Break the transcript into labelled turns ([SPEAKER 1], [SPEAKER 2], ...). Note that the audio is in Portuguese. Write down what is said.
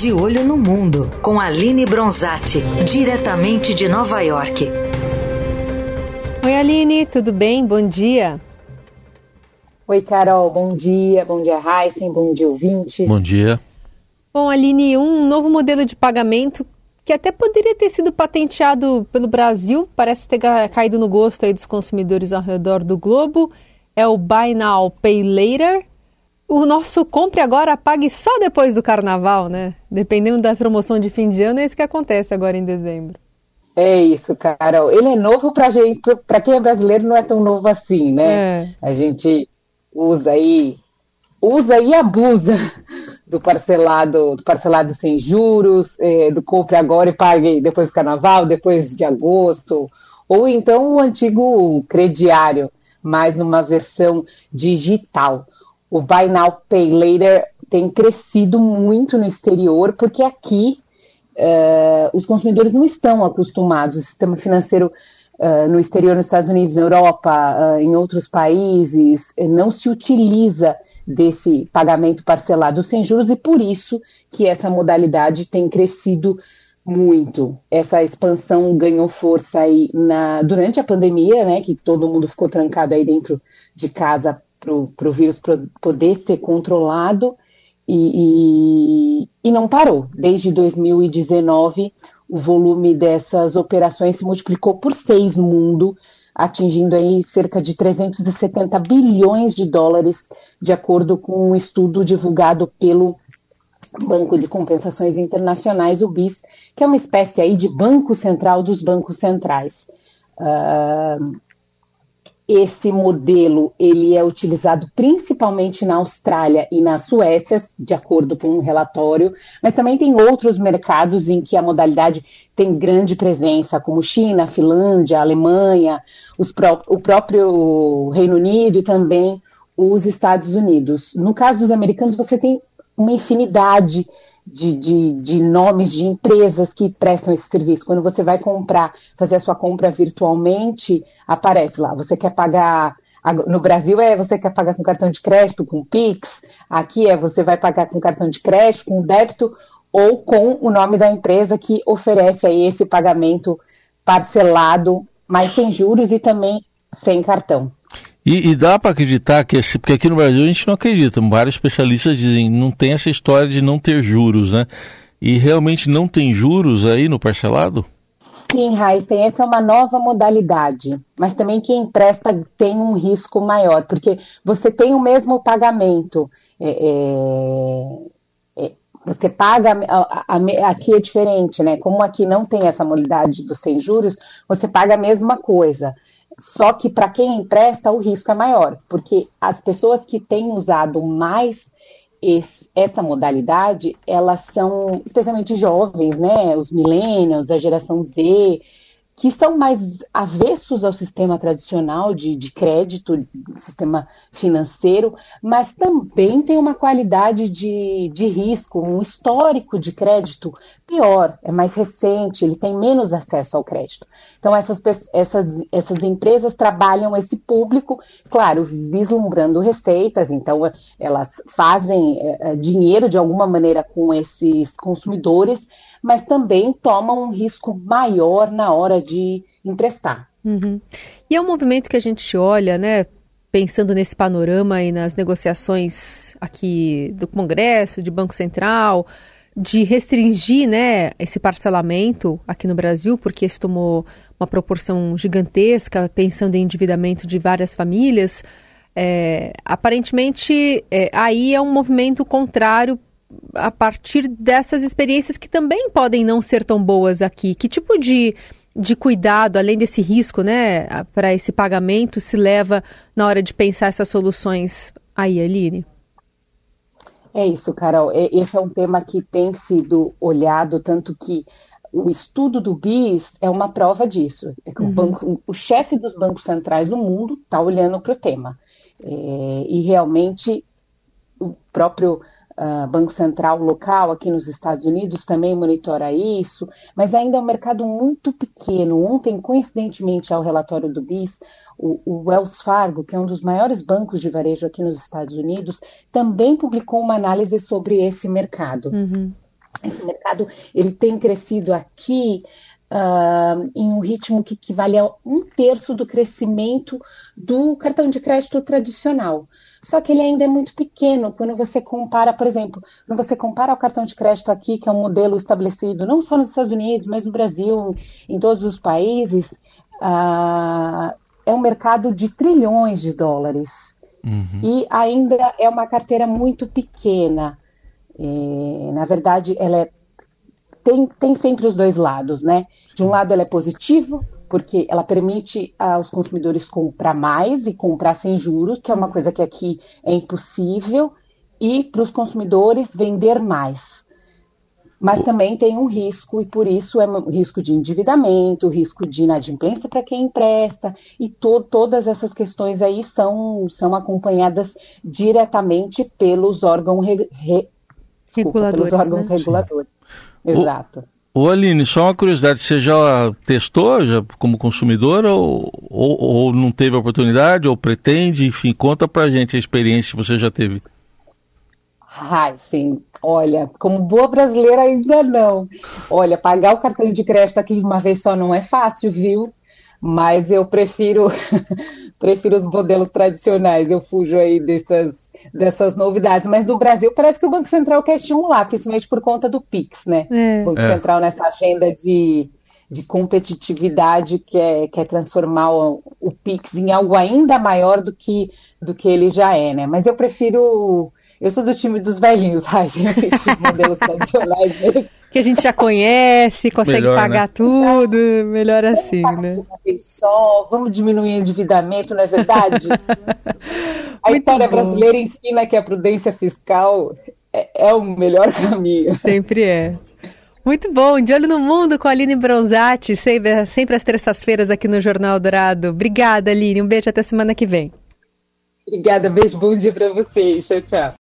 [SPEAKER 1] De Olho no Mundo, com Aline Bronzatti, diretamente de Nova York.
[SPEAKER 2] Oi, Aline, tudo bem? Bom dia.
[SPEAKER 3] Oi, Carol, bom dia. Bom dia, Heisen, bom dia, ouvintes.
[SPEAKER 4] Bom dia.
[SPEAKER 2] Bom, Aline, um novo modelo de pagamento que até poderia ter sido patenteado pelo Brasil, parece ter caído no gosto aí dos consumidores ao redor do globo, é o Buy Now, Pay Later o nosso compre agora, pague só depois do carnaval, né? Dependendo da promoção de fim de ano, é isso que acontece agora em dezembro.
[SPEAKER 3] É isso, Carol. Ele é novo para gente, para quem é brasileiro não é tão novo assim, né? É. A gente usa aí, usa e abusa do parcelado, do parcelado sem juros, é, do compre agora e pague depois do carnaval, depois de agosto, ou então o antigo crediário, mas numa versão digital o Buy Now Pay Later tem crescido muito no exterior, porque aqui uh, os consumidores não estão acostumados. O sistema financeiro uh, no exterior, nos Estados Unidos, na Europa, uh, em outros países, não se utiliza desse pagamento parcelado sem juros e por isso que essa modalidade tem crescido muito. Essa expansão ganhou força aí na, durante a pandemia, né, que todo mundo ficou trancado aí dentro de casa para o vírus poder ser controlado e, e, e, não parou. Desde 2019, o volume dessas operações se multiplicou por seis no mundo, atingindo aí cerca de 370 bilhões de dólares, de acordo com um estudo divulgado pelo Banco de Compensações Internacionais, o BIS, que é uma espécie aí de banco central dos bancos centrais. Uh, esse modelo ele é utilizado principalmente na Austrália e na Suécia, de acordo com um relatório, mas também tem outros mercados em que a modalidade tem grande presença, como China, Finlândia, Alemanha, pró o próprio Reino Unido e também os Estados Unidos. No caso dos americanos, você tem uma infinidade de, de, de, nomes de empresas que prestam esse serviço. Quando você vai comprar, fazer a sua compra virtualmente, aparece lá. Você quer pagar. No Brasil é você quer pagar com cartão de crédito, com Pix. Aqui é você vai pagar com cartão de crédito, com débito ou com o nome da empresa que oferece aí esse pagamento parcelado, mas sem juros e também sem cartão.
[SPEAKER 4] E, e dá para acreditar que, esse, porque aqui no Brasil a gente não acredita, vários especialistas dizem não tem essa história de não ter juros, né? E realmente não tem juros aí no parcelado?
[SPEAKER 3] Sim, Raíssen, essa é uma nova modalidade, mas também quem empresta tem um risco maior, porque você tem o mesmo pagamento. É, é, é você paga, a, a, aqui é diferente, né? Como aqui não tem essa modalidade dos sem juros, você paga a mesma coisa. Só que para quem empresta, o risco é maior, porque as pessoas que têm usado mais esse, essa modalidade, elas são especialmente jovens, né? Os millennials, a geração Z, que são mais avessos ao sistema tradicional de, de crédito, sistema financeiro, mas também tem uma qualidade de, de risco, um histórico de crédito pior, é mais recente, ele tem menos acesso ao crédito. Então, essas, essas, essas empresas trabalham esse público, claro, vislumbrando receitas, então elas fazem é, dinheiro de alguma maneira com esses consumidores, mas também tomam um risco maior na hora de emprestar.
[SPEAKER 2] Uhum. E é um movimento que a gente olha, né, pensando nesse panorama e nas negociações aqui do Congresso, de Banco Central, de restringir né, esse parcelamento aqui no Brasil, porque isso tomou uma proporção gigantesca, pensando em endividamento de várias famílias. É, aparentemente, é, aí é um movimento contrário a partir dessas experiências que também podem não ser tão boas aqui. Que tipo de, de cuidado, além desse risco, né, para esse pagamento, se leva na hora de pensar essas soluções aí, Aline?
[SPEAKER 3] É isso, Carol. Esse é um tema que tem sido olhado, tanto que o estudo do BIS é uma prova disso. É que uhum. o, banco, o chefe dos bancos centrais do mundo está olhando para o tema. É, e realmente o próprio uh, Banco Central local aqui nos Estados Unidos também monitora isso, mas ainda é um mercado muito pequeno. Ontem, coincidentemente, ao relatório do BIS, o, o Wells Fargo, que é um dos maiores bancos de varejo aqui nos Estados Unidos, também publicou uma análise sobre esse mercado. Uhum. Esse mercado ele tem crescido aqui uh, em um ritmo que equivale a um terço do crescimento do cartão de crédito tradicional. Só que ele ainda é muito pequeno quando você compara, por exemplo, quando você compara o cartão de crédito aqui, que é um modelo estabelecido não só nos Estados Unidos, mas no Brasil, em todos os países, uh, é um mercado de trilhões de dólares. Uhum. E ainda é uma carteira muito pequena. E, na verdade, ela é tem, tem sempre os dois lados, né? De um lado ela é positivo, porque ela permite aos consumidores comprar mais e comprar sem juros, que é uma coisa que aqui é impossível, e para os consumidores vender mais. Mas também tem um risco, e por isso é um risco de endividamento, risco de inadimplência para quem empresta, e to todas essas questões aí são, são acompanhadas diretamente pelos órgãos, re re desculpa, pelos órgãos né? reguladores. Exato.
[SPEAKER 4] Ô Aline, só uma curiosidade, você já testou já como consumidora ou, ou, ou, não teve oportunidade ou pretende? Enfim, conta pra gente a experiência que você já teve.
[SPEAKER 3] Ai, sim. Olha, como boa brasileira ainda não. Olha, pagar o cartão de crédito aqui de uma vez só não é fácil, viu? Mas eu prefiro prefiro os modelos tradicionais, eu fujo aí dessas, dessas novidades. Mas no Brasil parece que o Banco Central quer estimular, principalmente por conta do PIX, né? É. O Banco é. Central nessa agenda de, de competitividade quer, quer transformar o, o PIX em algo ainda maior do que, do que ele já é, né? Mas eu prefiro. Eu sou do time dos velhinhos, Raiz, os modelos tradicionais mesmo
[SPEAKER 2] que a gente já conhece, consegue melhor, pagar né? tudo, melhor assim, né?
[SPEAKER 3] Só, vamos diminuir o endividamento, não é verdade? a história bom. brasileira ensina que a prudência fiscal é, é o melhor caminho.
[SPEAKER 2] Sempre é. Muito bom, de olho no mundo com a Aline Bronzatti, sempre, sempre às terças-feiras aqui no Jornal Dourado. Obrigada, Aline. Um beijo até semana que vem.
[SPEAKER 3] Obrigada, beijo, bom dia para vocês. Tchau, tchau.